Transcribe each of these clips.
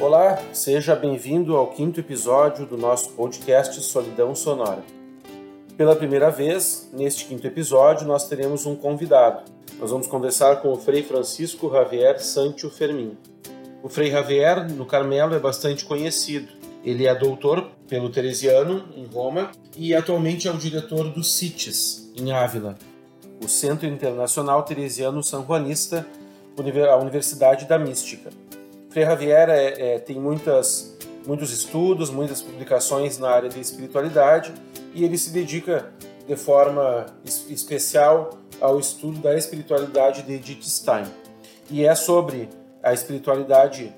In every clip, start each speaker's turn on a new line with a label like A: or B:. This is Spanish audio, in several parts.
A: Olá, seja bem-vindo ao quinto episódio do nosso podcast Solidão Sonora. Pela primeira vez, neste quinto episódio, nós teremos um convidado. Nós vamos conversar com o Frei Francisco Javier Sancho Fermin. O Frei Javier, no Carmelo, é bastante conhecido. Ele é doutor pelo Teresiano, em Roma, e atualmente é o diretor do CITES, em Ávila, o Centro Internacional Teresiano San Juanista, a Universidade da Mística. Frei Javier é, é, tem muitas, muitos estudos, muitas publicações na área de espiritualidade e ele se dedica de forma especial ao estudo da espiritualidade de Edith Stein. E é sobre a espiritualidade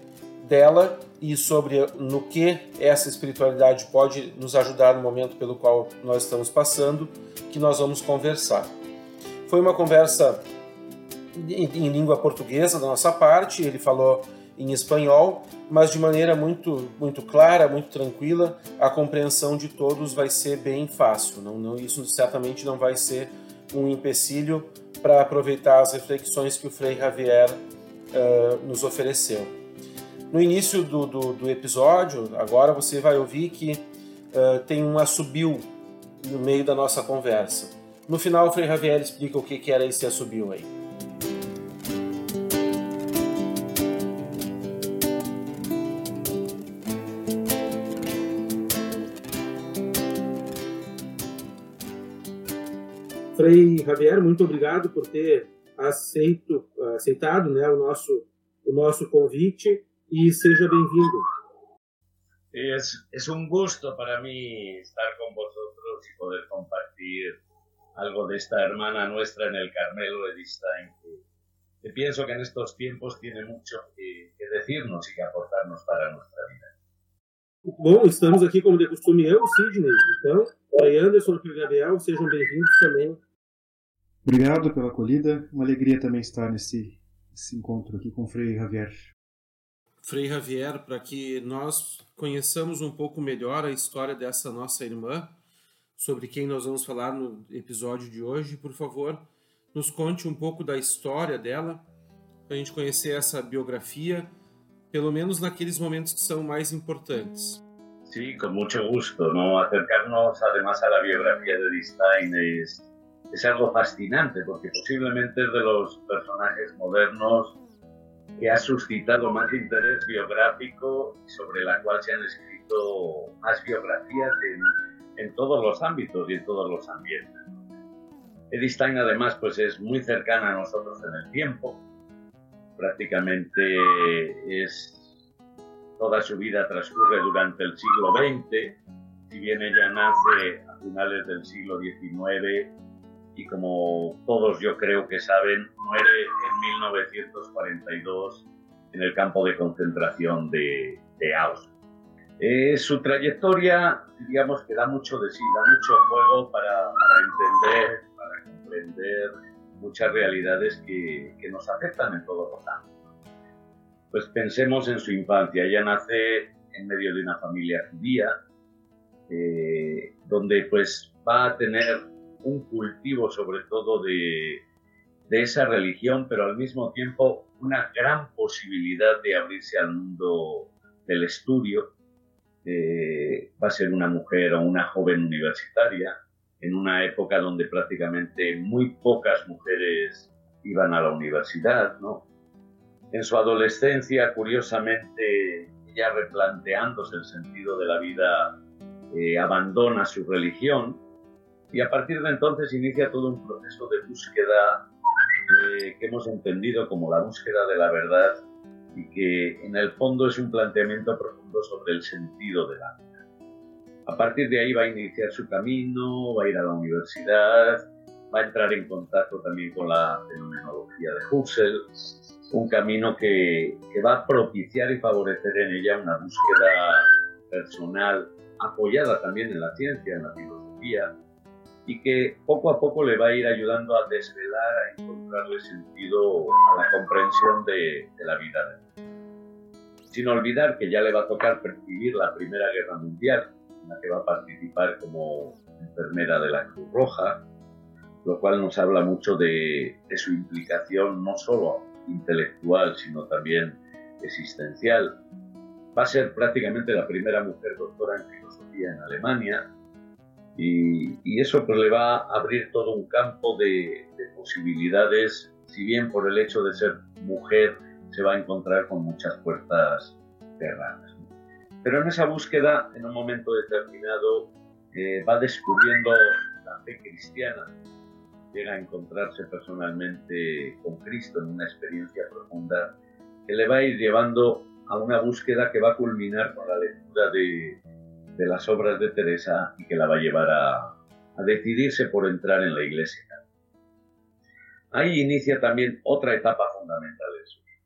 A: dela e sobre no que essa espiritualidade pode nos ajudar no momento pelo qual nós estamos passando que nós vamos conversar. Foi uma conversa em língua portuguesa da nossa parte, ele falou em espanhol, mas de maneira muito, muito clara, muito tranquila, a compreensão de todos vai ser bem fácil. Não, não, isso certamente não vai ser um empecilho para aproveitar as reflexões que o Frei Javier uh, nos ofereceu. No início do, do, do, episódio, agora você vai ouvir que uh, tem um assobio no meio da nossa conversa. No final, o Frei Javier explica o que, que era esse assobio aí. Frei Javier, muito obrigado por ter aceito, aceitado né, o, nosso, o nosso convite e seja bem-vindo.
B: Es, es un gusto para mí estar con vosotros y poder compartir algo de esta hermana nuestra en el Carmelo Edith Stein, que, que pienso que en estos tiempos tiene mucho que, que, decirnos y que aportarnos para nuestra vida.
A: Bom, estamos aqui como de costume eu, Sidney, então, Frei Anderson e Gabriel, sejam bem-vindos também
C: Obrigado pela acolhida. Uma alegria também estar nesse, nesse encontro aqui com o Frei Javier.
A: Frei Javier, para que nós conheçamos um pouco melhor a história dessa nossa irmã, sobre quem nós vamos falar no episódio de hoje, por favor, nos conte um pouco da história dela, para a gente conhecer essa biografia, pelo menos naqueles momentos que são mais importantes.
B: Sí, con mucho gusto, ¿no? Acercarnos además a la biografía de Stein es es algo fascinante porque posiblemente es de los personajes modernos que ha suscitado más interés biográfico y sobre la cual se han escrito más biografías en, en todos los ámbitos y en todos los ambientes. Edith Stein además pues es muy cercana a nosotros en el tiempo, prácticamente es toda su vida transcurre durante el siglo XX, si bien ella nace a finales del siglo XIX y como todos yo creo que saben, muere en 1942 en el campo de concentración de, de Auschwitz. Eh, su trayectoria, digamos que da mucho de sí, da mucho juego para, para entender, para comprender muchas realidades que, que, nos afectan en todos los ámbitos. Pues pensemos en su infancia. Ella nace en medio de una familia judía, eh, donde pues va a tener un cultivo sobre todo de, de esa religión, pero al mismo tiempo una gran posibilidad de abrirse al mundo del estudio. Eh, va a ser una mujer o una joven universitaria en una época donde prácticamente muy pocas mujeres iban a la universidad, ¿no? En su adolescencia, curiosamente, ya replanteándose el sentido de la vida, eh, abandona su religión y a partir de entonces inicia todo un proceso de búsqueda eh, que hemos entendido como la búsqueda de la verdad y que en el fondo es un planteamiento profundo sobre el sentido de la vida. A partir de ahí va a iniciar su camino, va a ir a la universidad, va a entrar en contacto también con la fenomenología de Husserl, un camino que, que va a propiciar y favorecer en ella una búsqueda personal apoyada también en la ciencia, en la filosofía, y que poco a poco le va a ir ayudando a desvelar, a encontrarle sentido a la comprensión de, de la vida. Sin olvidar que ya le va a tocar percibir la Primera Guerra Mundial, en la que va a participar como enfermera de la Cruz Roja, lo cual nos habla mucho de, de su implicación no solo intelectual, sino también existencial. Va a ser prácticamente la primera mujer doctora en filosofía en Alemania y, y eso pues, le va a abrir todo un campo de, de posibilidades, si bien por el hecho de ser mujer se va a encontrar con muchas puertas cerradas. Pero en esa búsqueda, en un momento determinado, eh, va descubriendo la fe cristiana, llega a encontrarse personalmente con Cristo en una experiencia profunda que le va a ir llevando a una búsqueda que va a culminar con la lectura de, de las obras de Teresa y que la va a llevar a, a decidirse por entrar en la iglesia. Ahí inicia también otra etapa fundamental de su vida,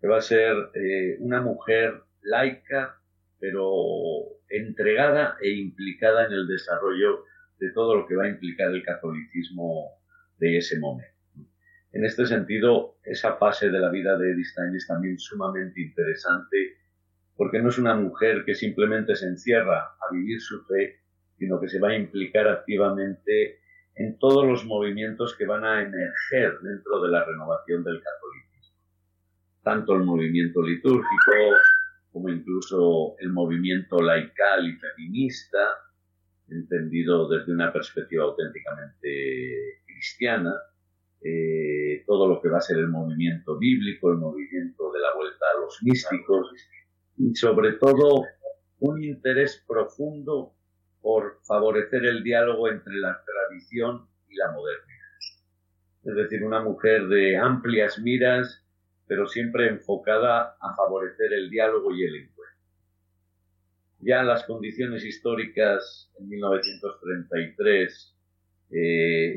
B: que va a ser eh, una mujer laica, pero entregada e implicada en el desarrollo de todo lo que va a implicar el catolicismo de ese momento. En este sentido, esa fase de la vida de Edith Stein es también sumamente interesante porque no es una mujer que simplemente se encierra a vivir su fe, sino que se va a implicar activamente en todos los movimientos que van a emerger dentro de la renovación del catolicismo. Tanto el movimiento litúrgico como incluso el movimiento laical y feminista, entendido desde una perspectiva auténticamente cristiana, eh, todo lo que va a ser el movimiento bíblico, el movimiento de la vuelta a los místicos y sobre todo un interés profundo por favorecer el diálogo entre la tradición y la modernidad. Es decir, una mujer de amplias miras, pero siempre enfocada a favorecer el diálogo y el encuentro. Ya las condiciones históricas en 1933, eh,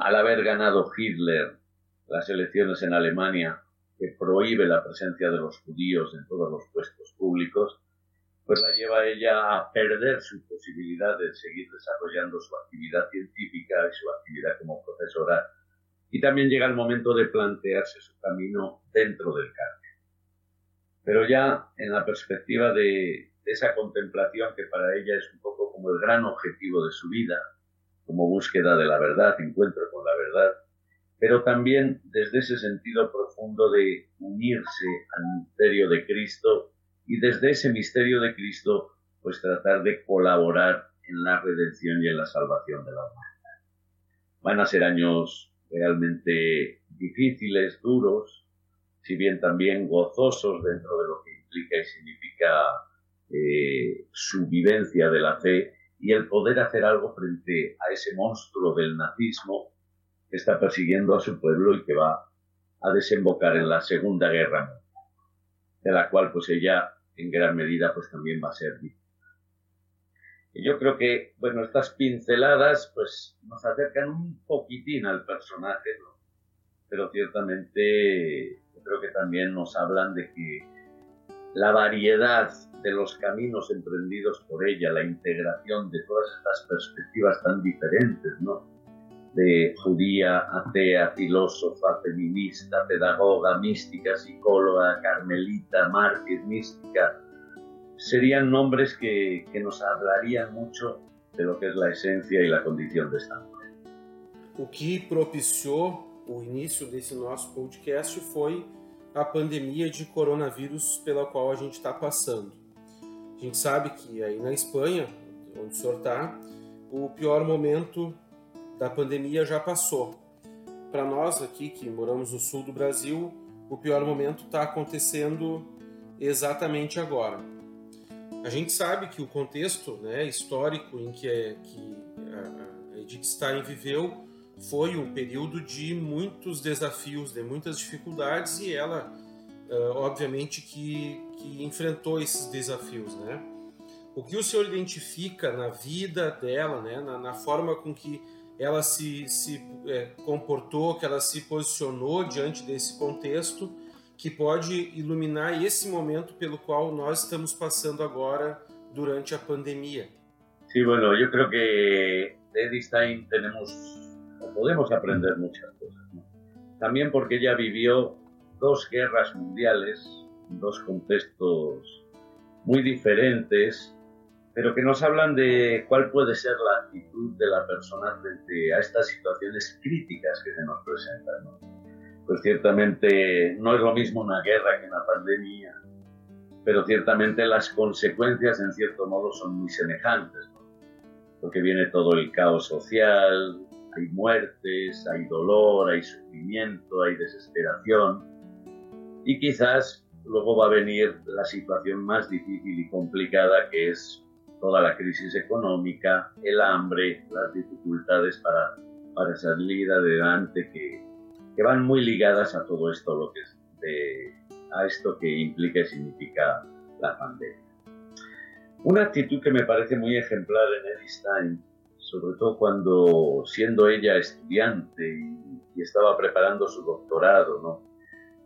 B: al haber ganado Hitler las elecciones en Alemania, que prohíbe la presencia de los judíos en todos los puestos públicos, pues la lleva ella a perder su posibilidad de seguir desarrollando su actividad científica y su actividad como profesora. Y también llega el momento de plantearse su camino dentro del Carmen. Pero ya en la perspectiva de esa contemplación que para ella es un poco como el gran objetivo de su vida, como búsqueda de la verdad, encuentro con la verdad, pero también desde ese sentido profundo de unirse al misterio de Cristo y desde ese misterio de Cristo, pues tratar de colaborar en la redención y en la salvación de la humanidad. Van a ser años realmente difíciles, duros, si bien también gozosos dentro de lo que implica y significa eh, su vivencia de la fe y el poder hacer algo frente a ese monstruo del nazismo que está persiguiendo a su pueblo y que va a desembocar en la Segunda Guerra de la cual pues ella en gran medida pues también va a ser víctima. Y yo creo que, bueno, estas pinceladas pues nos acercan un poquitín al personaje, pero ciertamente yo creo que también nos hablan de que la variedad de los caminos emprendidos por ella, la integración de todas estas perspectivas tan diferentes, ¿no? De judía, atea, filósofa, feminista, pedagoga, mística, psicóloga, carmelita, mártir, mística, serían nombres que, que, nos hablarían mucho de lo que es la esencia y la condición de esta mujer.
A: O que propiciou o início desse nosso podcast foi a pandemia de coronavírus pela qual a gente está passando. A gente sabe que aí na Espanha, onde o senhor está, o pior momento da pandemia já passou. Para nós aqui que moramos no sul do Brasil, o pior momento está acontecendo exatamente agora. A gente sabe que o contexto né, histórico em que, é, que a Edith Stein viveu foi um período de muitos desafios, de muitas dificuldades e ela, obviamente, que, que enfrentou esses desafios, né? O que o senhor identifica na vida dela, né, na, na forma com que ela se, se é, comportou, que ela se posicionou diante desse contexto, que pode iluminar esse momento pelo qual nós estamos passando agora durante a pandemia.
B: Sí, bueno, yo creo que de Edith tenemos podemos aprender muchas cosas. ¿no? También porque ella vivió dos guerras mundiales, dos contextos muy diferentes pero que nos hablan de cuál puede ser la actitud de la persona frente a estas situaciones críticas que se nos presentan. Pues ciertamente no es lo mismo una guerra que una pandemia, pero ciertamente las consecuencias en cierto modo son muy semejantes, porque viene todo el caos social, hay muertes, hay dolor, hay sufrimiento, hay desesperación, y quizás luego va a venir la situación más difícil y complicada que es toda la crisis económica, el hambre, las dificultades para, para salir adelante, que, que van muy ligadas a todo esto, lo que a esto que implica y significa la pandemia. Una actitud que me parece muy ejemplar en Edith Stein, sobre todo cuando siendo ella estudiante y, estaba preparando su doctorado, ¿no?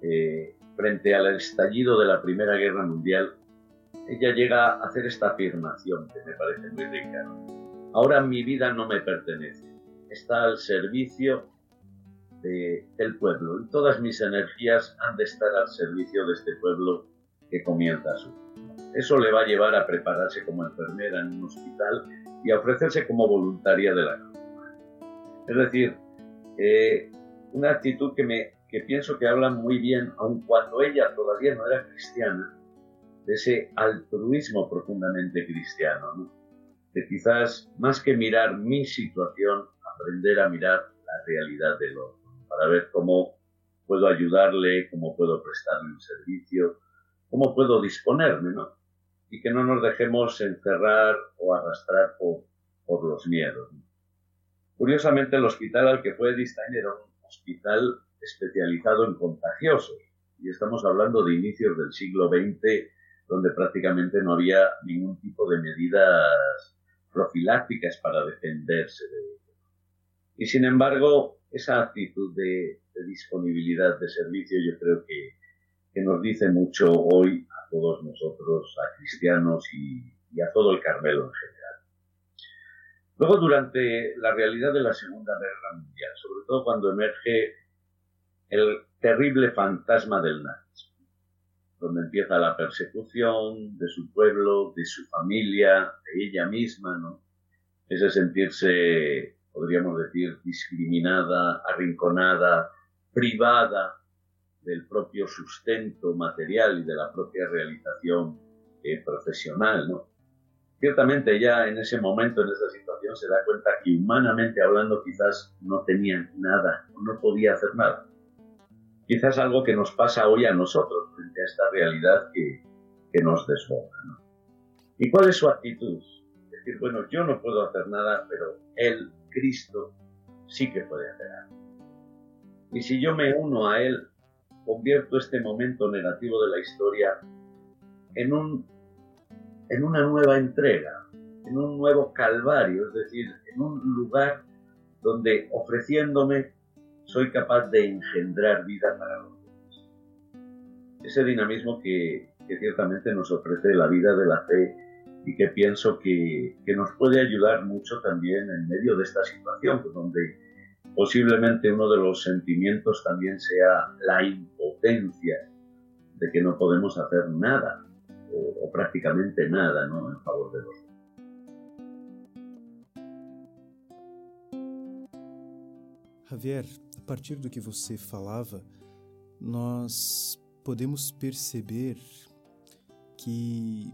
B: Eh, frente al estallido de la Primera Guerra Mundial, ella llega a hacer esta afirmación que me parece muy rica. Ahora mi vida no me pertenece, está al servicio del pueblo. Y todas mis energías han de estar al servicio de este pueblo que comienza su Eso le va a llevar a prepararse como enfermera en un hospital y a ofrecerse como voluntaria de la Cruz Es decir, eh, una actitud que, me, que pienso que habla muy bien, aun cuando ella todavía no era cristiana, de ese altruismo profundamente cristiano, de quizás más que mirar mi situación, aprender a mirar la realidad del otro, para ver cómo puedo ayudarle, cómo puedo prestarle un servicio, cómo puedo disponerme, ¿no? Y que no nos dejemos encerrar o arrastrar por, por los miedos. Curiosamente, el hospital al que fue Edith era un hospital especializado en contagiosos, y estamos hablando de inicios del siglo XX donde prácticamente no había ningún tipo de medidas profilácticas para defenderse de ello. Y sin embargo, esa actitud de, disponibilidad de servicio yo creo que, nos dice mucho hoy a todos nosotros, a cristianos y, a todo el Carmelo en general. Luego, durante la realidad de la Segunda Guerra Mundial, sobre todo cuando emerge el terrible fantasma del nazismo, donde empieza la persecución de su pueblo, de su familia, de ella misma, ¿no? Ese sentirse, podríamos decir, discriminada, arrinconada, privada del propio sustento material y de la propia realización eh, profesional, ¿no? Ciertamente ya en ese momento, en esa situación, se da cuenta que humanamente hablando quizás no tenía nada, no podía hacer nada quizás algo que nos pasa hoy a nosotros frente a esta realidad que, que nos desborda. ¿Y cuál es su actitud? Decir, bueno, yo no puedo hacer nada, pero Él, Cristo, sí que puede hacer algo. Y si yo me uno a Él, convierto este momento negativo de la historia en, un, en una nueva entrega, en un nuevo calvario, es decir, en un lugar donde ofreciéndome soy capaz de engendrar vida para los demás. Ese dinamismo que, ciertamente nos ofrece la vida de la fe y que pienso que, nos puede ayudar mucho también en medio de esta situación, pues donde posiblemente uno de los sentimientos también sea la impotencia de que no podemos hacer nada o, prácticamente nada en favor de los demás.
C: Javier, partir do que você falava, nós podemos perceber que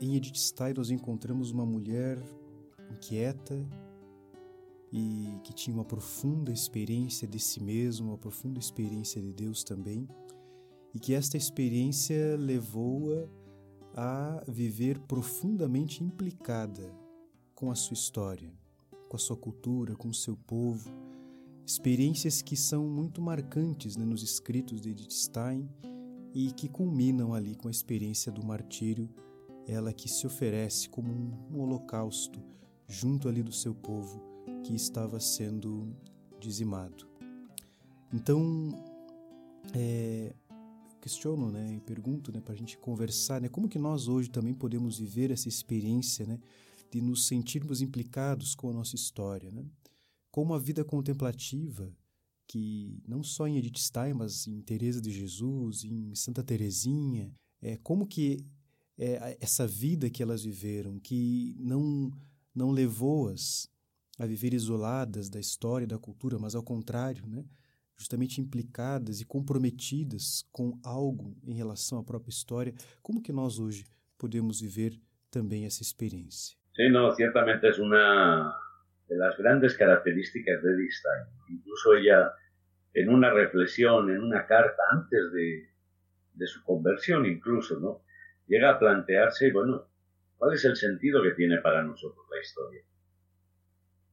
C: em Edith Stein nós encontramos uma mulher inquieta e que tinha uma profunda experiência de si mesma, uma profunda experiência de Deus também, e que esta experiência levou-a a viver profundamente implicada com a sua história, com a sua cultura, com o seu povo experiências que são muito marcantes né, nos escritos de Edith Stein e que culminam ali com a experiência do martírio, ela que se oferece como um holocausto junto ali do seu povo que estava sendo dizimado. Então, é, questiono né, e pergunto né, para a gente conversar né, como que nós hoje também podemos viver essa experiência né, de nos sentirmos implicados com a nossa história. Né? Como a vida contemplativa, que não só em Edith Stein, mas em Teresa de Jesus, em Santa Teresinha, é como que é, essa vida que elas viveram, que não, não levou-as a viver isoladas da história da cultura, mas ao contrário, né? justamente implicadas e comprometidas com algo em relação à própria história. Como que nós hoje podemos viver também essa experiencia.
B: Sí, no, ciertamente es una de las grandes características de Edith Stein. Incluso ella, en una reflexión, en una carta antes de, su conversión incluso, ¿no? Llega a plantearse, bueno, ¿cuál es el sentido que tiene para nosotros la historia?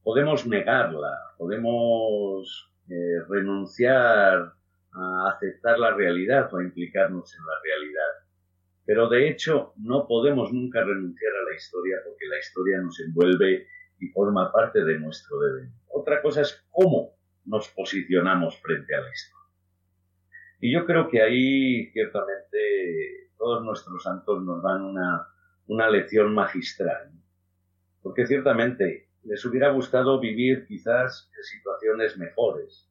B: Podemos negarla, podemos eh, renunciar a aceptar la realidad o a implicarnos en la realidad. Pero de hecho no podemos nunca renunciar a la historia porque la historia nos envuelve y forma parte de nuestro deber. Otra cosa es cómo nos posicionamos frente a la historia. Y yo creo que ahí ciertamente todos nuestros santos nos dan una, una lección magistral. Porque ciertamente les hubiera gustado vivir quizás en situaciones mejores,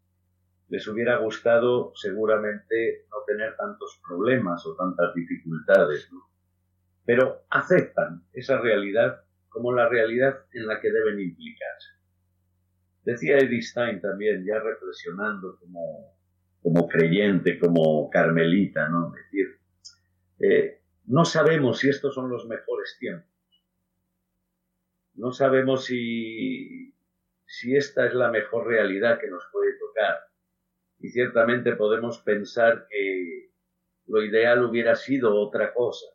B: les hubiera gustado seguramente no tener tantos problemas o tantas dificultades, pero aceptan esa realidad como la realidad en la que deben implicarse. Decía Edith Stein también, ya reflexionando como, como creyente, como carmelita, ¿no? decir, eh, no sabemos si estos son los mejores tiempos. No sabemos si esta es la mejor realidad que nos puede tocar y ciertamente podemos pensar que lo ideal hubiera sido otra cosa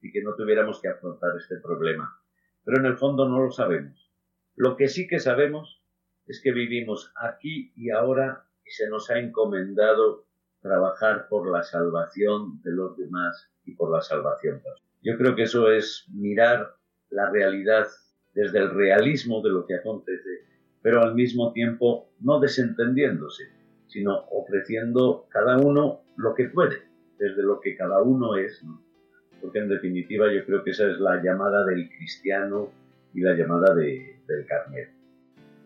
B: y que no tuviéramos que afrontar este problema. Pero en el fondo no lo sabemos. Lo que sí que sabemos es que vivimos aquí y ahora y se nos ha encomendado trabajar por la salvación de los demás y por la salvación. Yo creo que eso es mirar la realidad desde el realismo de lo que acontece, pero al mismo tiempo no desentendiéndose, sino ofreciendo cada uno lo que puede, desde lo que cada uno es. Porque en definitiva yo creo que esa es la llamada del cristiano e a chamada de, del carneiro.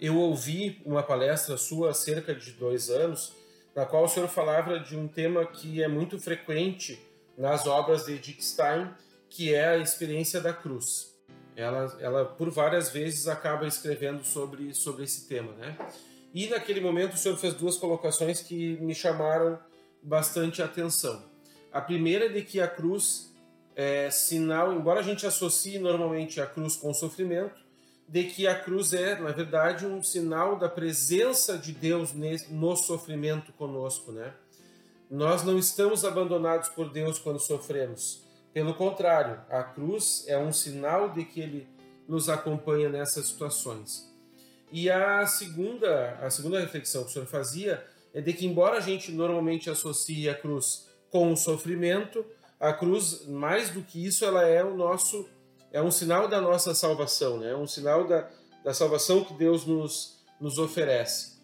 A: Eu ouvi uma palestra sua há cerca de dois anos, na qual o senhor falava de um tema que é muito frequente nas obras de Edith Stein, que é a experiência da cruz. Ela, ela por várias vezes acaba escrevendo sobre, sobre esse tema, né? E naquele momento o senhor fez duas colocações que me chamaram bastante atenção. A primeira é de que a cruz é sinal, embora a gente associe normalmente a cruz com o sofrimento, de que a cruz é, na verdade, um sinal da presença de Deus no sofrimento conosco, né? Nós não estamos abandonados por Deus quando sofremos. Pelo contrário, a cruz é um sinal de que ele nos acompanha nessas situações. E a segunda, a segunda reflexão que o senhor fazia é de que, embora a gente normalmente associe a cruz com o sofrimento, a cruz, mais do que isso, ela é o nosso, é um sinal da nossa salvação, né? É um sinal da, da salvação que Deus nos, nos oferece.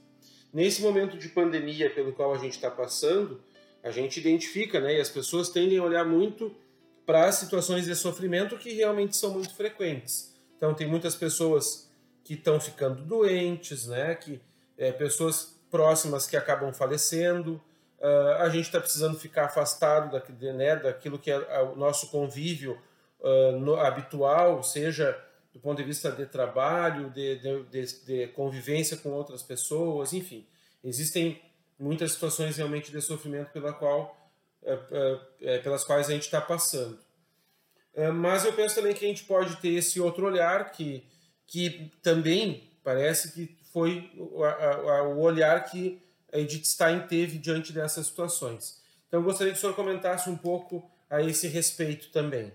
A: Nesse momento de pandemia pelo qual a gente está passando, a gente identifica, né? E as pessoas tendem a olhar muito para situações de sofrimento que realmente são muito frequentes. Então, tem muitas pessoas que estão ficando doentes, né? Que é, pessoas próximas que acabam falecendo. Uh, a gente está precisando ficar afastado daquilo, né, daquilo que é, o nosso convívio uh, no, habitual, seja do ponto de vista de trabalho, de, de, de, de, convivência com outras pessoas, enfim. Existem muitas situações realmente de sofrimento pela qual, uh, pelas quais a gente está passando. mas eu penso também que a gente pode ter esse outro olhar que que também parece que foi o, a, o olhar que Edith Stein teve diante dessas situações. Então, gostaria que o senhor comentasse um pouco a esse respeito também.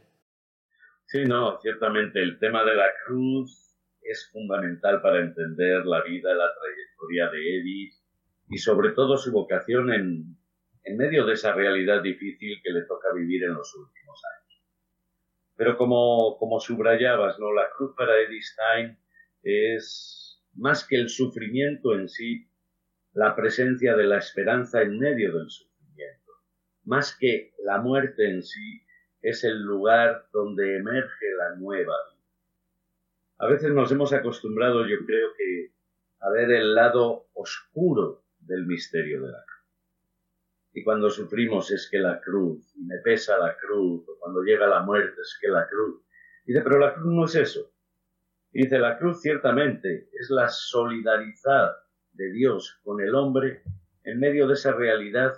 B: Sí, no, ciertamente el tema de la cruz es fundamental para entender la vida, la trayectoria de Edith y sobre todo su vocación en, en medio de esa realidad difícil que le toca vivir en los últimos años. Pero como, como subrayabas, ¿no? La cruz para Edith Stein es más que el sufrimiento en sí, la presencia de la esperanza en medio del sufrimiento. Más que la muerte en sí, es el lugar donde emerge la nueva vida. A veces nos hemos acostumbrado, yo creo que, a ver el lado oscuro del misterio de la cruz. y cuando sufrimos es que la cruz, y me pesa la cruz, o cuando llega la muerte es que la cruz. Dice, pero la cruz no es eso. Dice, la cruz ciertamente es la solidaridad de Dios con el hombre en medio de esa realidad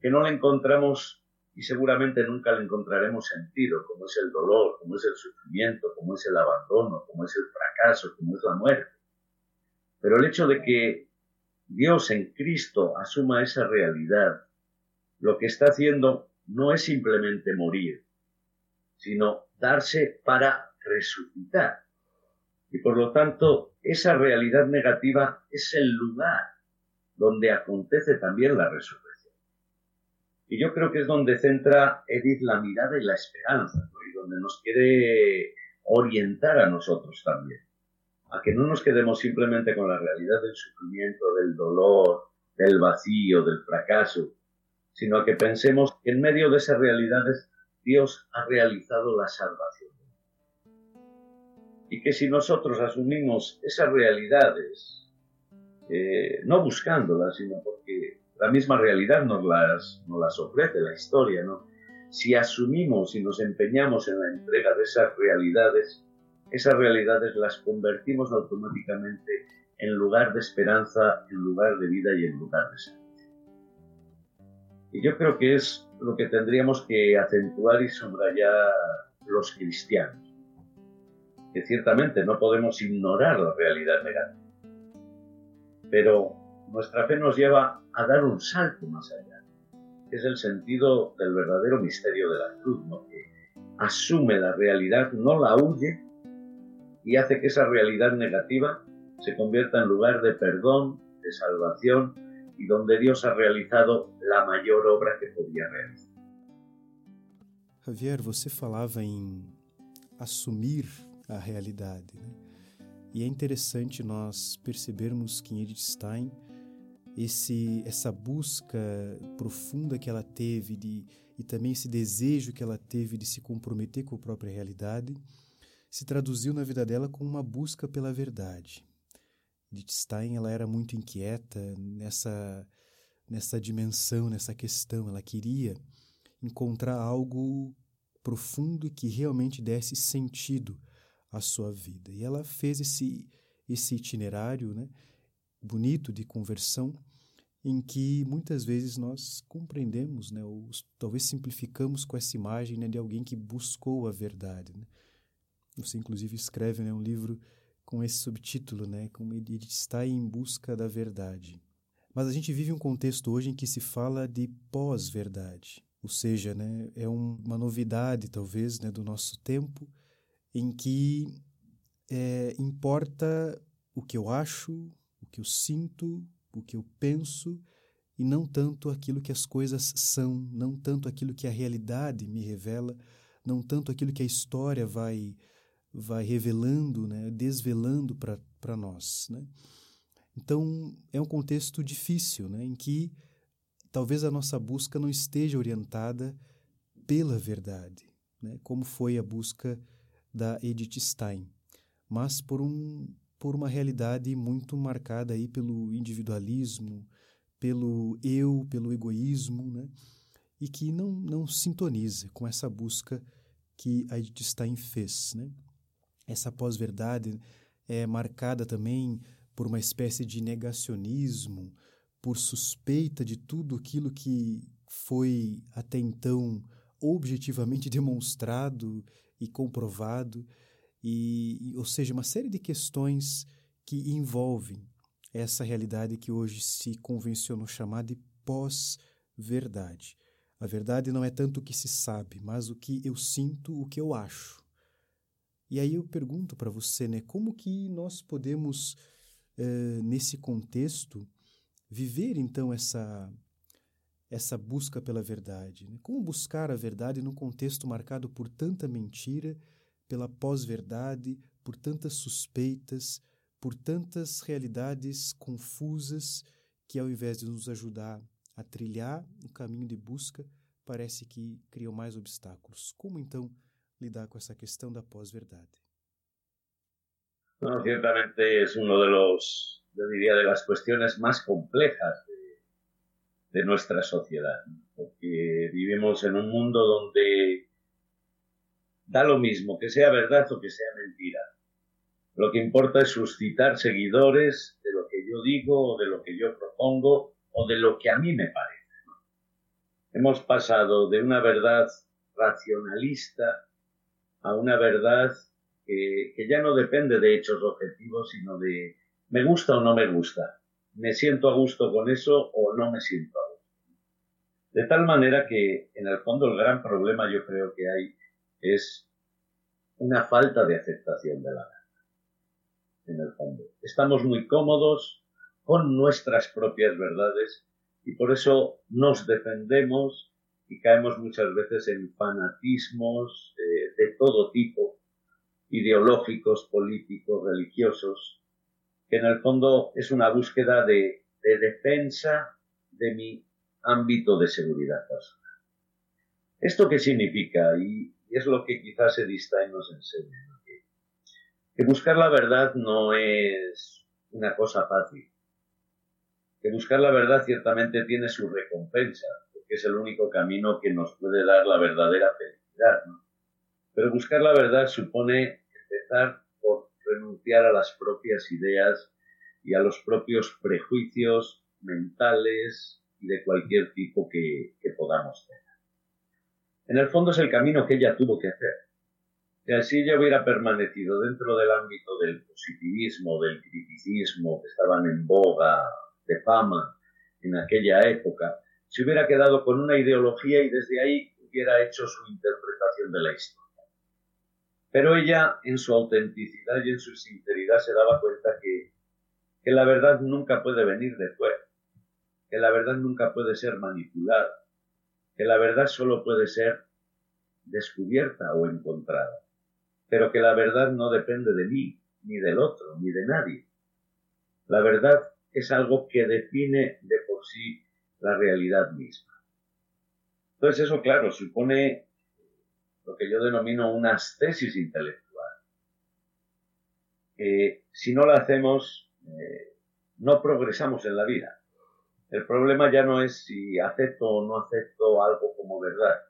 B: que no la encontramos y seguramente nunca le encontraremos sentido, como es el dolor, como es el sufrimiento, como es el abandono, como es el fracaso, como es la muerte. Pero el hecho de que Dios en Cristo asuma esa realidad, lo que está haciendo no es simplemente morir, sino darse para resucitar. Y por lo tanto, esa realidad negativa es el lugar donde acontece también la resurrección. Y yo creo que es donde centra Edith la mirada y la esperanza, y donde nos quiere orientar a nosotros también, a que no nos quedemos simplemente con la realidad del sufrimiento, del dolor, del vacío, del fracaso, sino a que pensemos que en medio de esas realidades Dios ha realizado la salvación. Y que si nosotros asumimos esas realidades, eh, no buscándolas, sino porque la misma realidad nos las, nos las ofrece la historia, ¿no? Si asumimos y nos empeñamos en la entrega de esas realidades, esas realidades las convertimos automáticamente en lugar de esperanza, en lugar de vida y en lugar de salud. Y yo creo que es lo que tendríamos que acentuar y subrayar los cristianos, que ciertamente no podemos ignorar la realidad negativa, pero nuestra fe nos lleva a dar un salto más allá. Es el sentido del verdadero misterio de la cruz, ¿no? que asume la realidad, no la huye y hace que esa realidad negativa se convierta en lugar de perdón, de salvación y donde Dios ha realizado la mayor obra que podía realizar.
C: Javier, você falava em assumir a realidade. Né? E é interessante nós percebermos que em Edith Stein esse essa busca profunda que ela teve de e também esse desejo que ela teve de se comprometer com a própria realidade se traduziu na vida dela com uma busca pela verdade. Edith Stein ela era muito inquieta nessa nessa dimensão, nessa questão, ela queria encontrar algo profundo que realmente desse sentido à sua vida. E ela fez esse esse itinerário, né? bonito de conversão em que muitas vezes nós compreendemos, né, ou talvez simplificamos com essa imagem né, de alguém que buscou a verdade. Né? Você inclusive escreve né, um livro com esse subtítulo, né, como ele está em busca da verdade. Mas a gente vive um contexto hoje em que se fala de pós-verdade, ou seja, né, é um, uma novidade talvez né, do nosso tempo, em que é, importa o que eu acho, o que eu sinto, o que eu penso e não tanto aquilo que as coisas são, não tanto aquilo que a realidade me revela, não tanto aquilo que a história vai vai revelando, né, desvelando para nós, né? Então, é um contexto difícil, né, em que talvez a nossa busca não esteja orientada pela verdade, né, como foi a busca da Edith Stein, mas por um por uma realidade muito marcada aí pelo individualismo, pelo eu, pelo egoísmo, né? E que não, não sintoniza com essa busca que a Edith Stein fez, né? Essa pós-verdade é marcada também por uma espécie de negacionismo, por suspeita de tudo aquilo que foi até então objetivamente demonstrado e comprovado e, ou seja, uma série de questões que envolvem essa realidade que hoje se convencionou chamar de pós-verdade. A verdade não é tanto o que se sabe, mas o que eu sinto, o que eu acho. E aí eu pergunto para você, né, como que nós podemos, eh, nesse contexto, viver então essa essa busca pela verdade? Né? Como buscar a verdade num contexto marcado por tanta mentira pela pós-verdade, por tantas suspeitas, por tantas realidades confusas que, ao invés de nos ajudar a trilhar um caminho de busca, parece que criam mais obstáculos. Como então lidar com essa questão da pós-verdade?
B: Bueno, ciertamente es uno de los, yo diría, de las cuestiones más complejas de, de nuestra sociedad, porque vivimos en un mundo donde da lo mismo que sea verdad o que sea mentira. Lo que importa es suscitar seguidores de lo que yo digo o de lo que yo propongo o de lo que a mí me parece. Hemos pasado de una verdad racionalista a una verdad que, que, ya no depende de hechos objetivos, sino de me gusta o no me gusta, me siento a gusto con eso o no me siento a. De tal manera que, en el fondo, el gran problema yo creo que hay es una falta de aceptación de la verdad. En el fondo. Estamos muy cómodos con nuestras propias verdades y por eso nos defendemos y caemos muchas veces en fanatismos eh, de todo tipo, ideológicos, políticos, religiosos, que en el fondo es una búsqueda de, defensa de mi ámbito de seguridad personal. ¿Esto qué significa? Y, es lo que quizás Edstein nos enseña, que buscar la verdad no es una cosa fácil, que buscar la verdad ciertamente tiene su recompensa, porque es el único camino que nos puede dar la verdadera felicidad. Pero buscar la verdad supone empezar renunciar a las propias ideas y a los propios prejuicios mentales de cualquier tipo que, podamos tener. En el fondo es el camino que ella tuvo que hacer. Y si ella hubiera permanecido dentro del ámbito del positivismo, del criticismo que estaban en boga, de fama en aquella época, se hubiera quedado con una ideología y desde ahí hubiera hecho su interpretación de la historia. Pero ella, en su autenticidad y en su sinceridad, se daba cuenta que, que la verdad nunca puede venir de fuera, que la verdad nunca puede ser manipulada, que la verdad solo puede ser descubierta o encontrada, pero que la verdad no depende de mí, ni del otro, ni de nadie. La verdad es algo que define de por sí la realidad misma. Entonces eso, claro, supone lo que yo denomino una ascesis intelectual. si no la hacemos, eh, no progresamos en la vida. El problema ya no es si acepto o no acepto algo como verdad,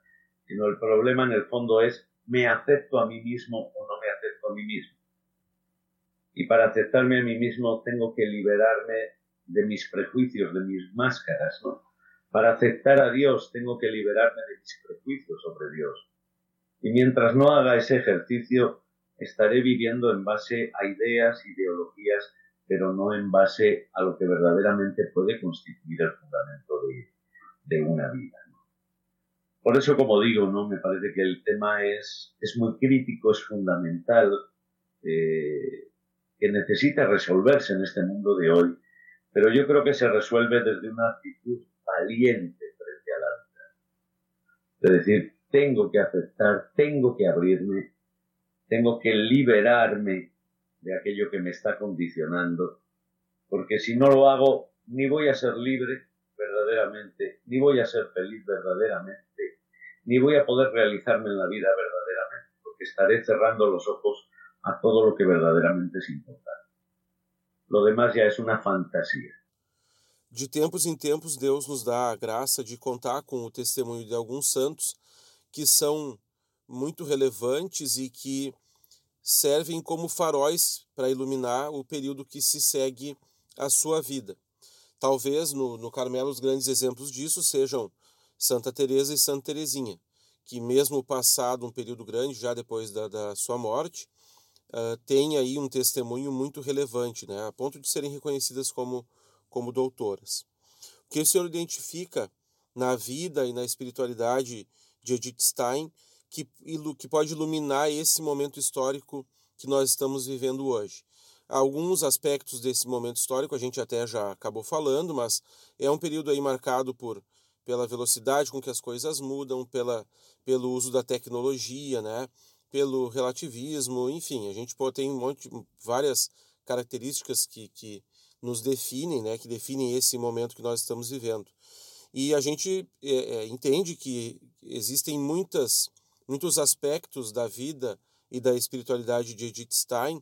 B: sino el problema en el fondo es me acepto a mí mismo o no me acepto a mí mismo. Y para aceptarme a mí mismo tengo que liberarme de mis prejuicios, de mis máscaras, ¿no? Para aceptar a Dios tengo que liberarme de mis prejuicios sobre Dios. Y mientras no haga ese ejercicio, estaré viviendo en base a ideas, ideologías, pero no en base a lo que verdaderamente puede constituir el fundamento de, una vida. Por eso, como digo, ¿no? me parece que el tema es, es muy crítico, es fundamental, eh, que necesita resolverse en este mundo de hoy, pero yo creo que se resuelve desde una actitud valiente frente a la vida. Es decir, tengo que aceptar, tengo que abrirme, tengo que liberarme de aquello que me está condicionando, porque si no lo hago, ni voy a ser libre verdaderamente, ni voy a ser feliz verdaderamente, ni voy a poder realizarme en la vida verdaderamente, porque estaré cerrando los ojos a todo lo que verdaderamente es importante. Lo demás ya es una fantasía.
A: De tempos em tempos, Deus nos dá a graça de contar com o testemunho de alguns santos que são muito relevantes e que servem como faróis para iluminar o período que se segue a sua vida. Talvez no, no Carmelo os grandes exemplos disso sejam Santa Teresa e Santa Teresinha, que mesmo passado um período grande, já depois da, da sua morte, uh, tem aí um testemunho muito relevante, né, a ponto de serem reconhecidas como, como doutoras. O que o Senhor identifica na vida e na espiritualidade de Edith Stein, que, que pode iluminar esse momento histórico que nós estamos vivendo hoje. Alguns aspectos desse momento histórico a gente até já acabou falando, mas é um período aí marcado por pela velocidade com que as coisas mudam, pela, pelo uso da tecnologia, né? pelo relativismo, enfim, a gente pode, tem um monte, várias características que, que nos definem, né? que definem esse momento que nós estamos vivendo. E a gente é, é, entende que existem muitas, muitos aspectos da vida e da espiritualidade de Edith Stein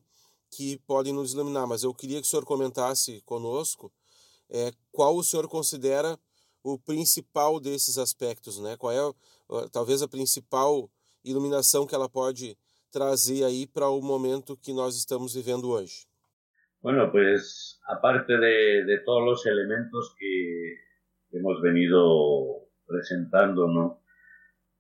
A: que podem nos iluminar, mas eu queria que o senhor comentasse conosco é, qual o senhor considera o principal desses aspectos, né? Qual é talvez a principal iluminação que ela pode trazer aí para o momento que nós estamos vivendo hoje?
B: Bueno, pues aparte de, de todos los elementos que hemos venido presentando, ¿no?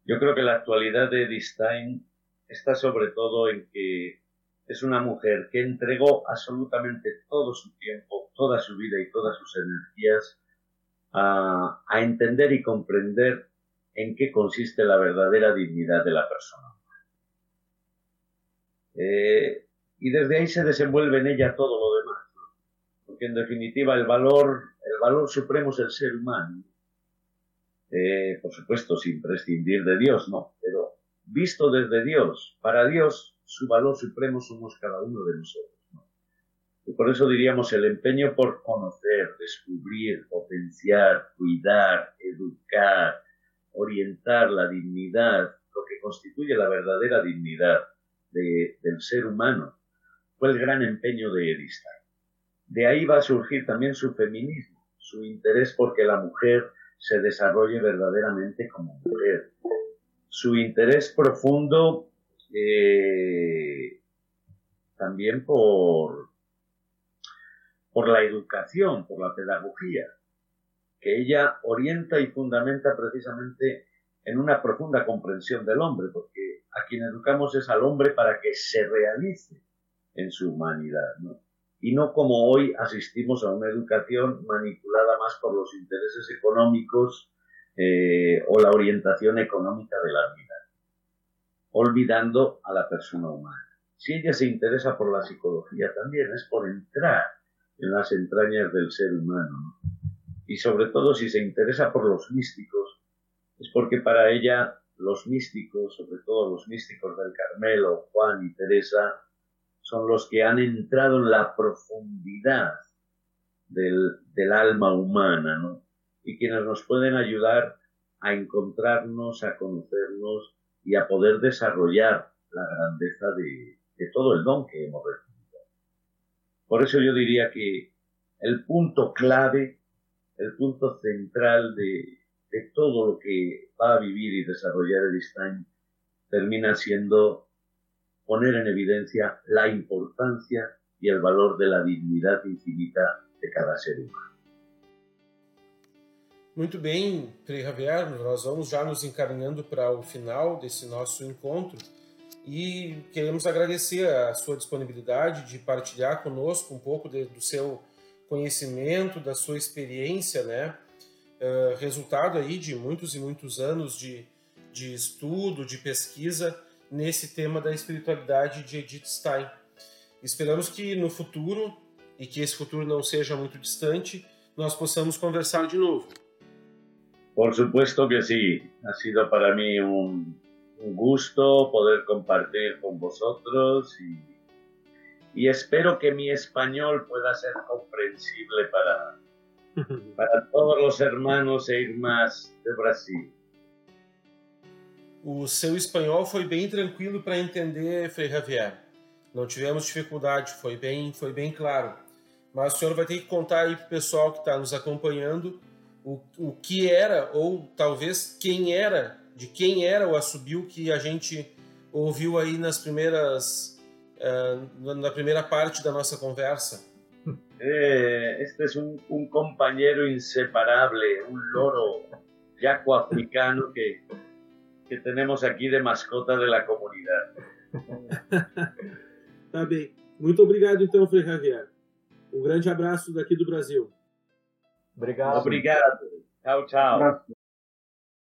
B: Yo creo que la actualidad de Edith Stein está sobre todo en que es una mujer que entregó absolutamente todo su tiempo, toda su vida y todas sus energías a, a entender y comprender en qué consiste la verdadera dignidad de la persona. Eh, y desde ahí se desenvuelve en ella todo lo demás, porque en definitiva el valor, el valor supremo es el ser humano. Eh, por supuesto, sin prescindir de Dios, no, pero visto desde Dios, para Dios su valor supremo somos cada uno de nosotros. Y por eso diríamos el empeño por conocer, descubrir, potenciar, cuidar, educar, orientar la dignidad, lo que constituye la verdadera dignidad del ser humano, fue el gran empeño de Edith De ahí va a surgir también su feminismo, su interés porque la mujer se desarrolle verdaderamente como mujer, su interés profundo eh, también por, por la educación, por la pedagogía, que ella orienta y fundamenta precisamente en una profunda comprensión del hombre, porque a quien educamos es al hombre para que se realice en su humanidad, ¿no? Y no como hoy asistimos a una educación manipulada más por los intereses económicos eh, o la orientación económica de la vida, olvidando a la persona humana. Si ella se interesa por la psicología también es por entrar en las entrañas del ser humano, y sobre todo si se interesa por los místicos, es porque para ella los místicos, sobre todo los místicos del Carmelo, Juan y Teresa, son los que han entrado en la profundidad del, alma humana, ¿no? Y quienes nos pueden ayudar a encontrarnos, a conocernos y a poder desarrollar la grandeza de, todo el don que hemos recibido. Por eso yo diría que el punto clave, el punto central de, todo lo que va a vivir y desarrollar el Stein termina siendo poner en evidencia la importancia y el valor de la dignidad infinita de cada ser humano.
A: Muito bem, Frei Javier, nós vamos já nos encaminhando para o final desse nosso encontro e queremos agradecer a sua disponibilidade de partilhar conosco um pouco de, do seu conhecimento, da sua experiência, né? Uh, resultado aí de muitos e muitos anos de, de estudo, de pesquisa nesse tema da espiritualidade de Edith Stein. Esperamos que no futuro, e que esse futuro não seja muito distante, nós possamos conversar de novo.
B: Por supuesto que sí. Ha sido para mí un, un gusto poder compartir con vosotros y, y espero que mi español pueda ser comprensible para, para todos los hermanos e irmãs de Brasil.
A: O seu espanhol foi bem tranquilo para entender, Frei Javier. Não tivemos dificuldade, foi bem, foi bem claro. Mas o senhor vai ter que contar aí para o pessoal que está nos acompanhando o, o que era, ou talvez quem era, de quem era o assobio que a gente ouviu aí nas primeiras, uh, na primeira parte da nossa conversa.
B: Eh, este es un, un compañero inseparable, un loro yaco africano que que tenemos aqui de mascota de la comunidade.
A: tá bem. Muito obrigado, então, Frei Javier. Um grande abraço daqui do Brasil.
B: Obrigado. Obrigado. Tchau, tchau.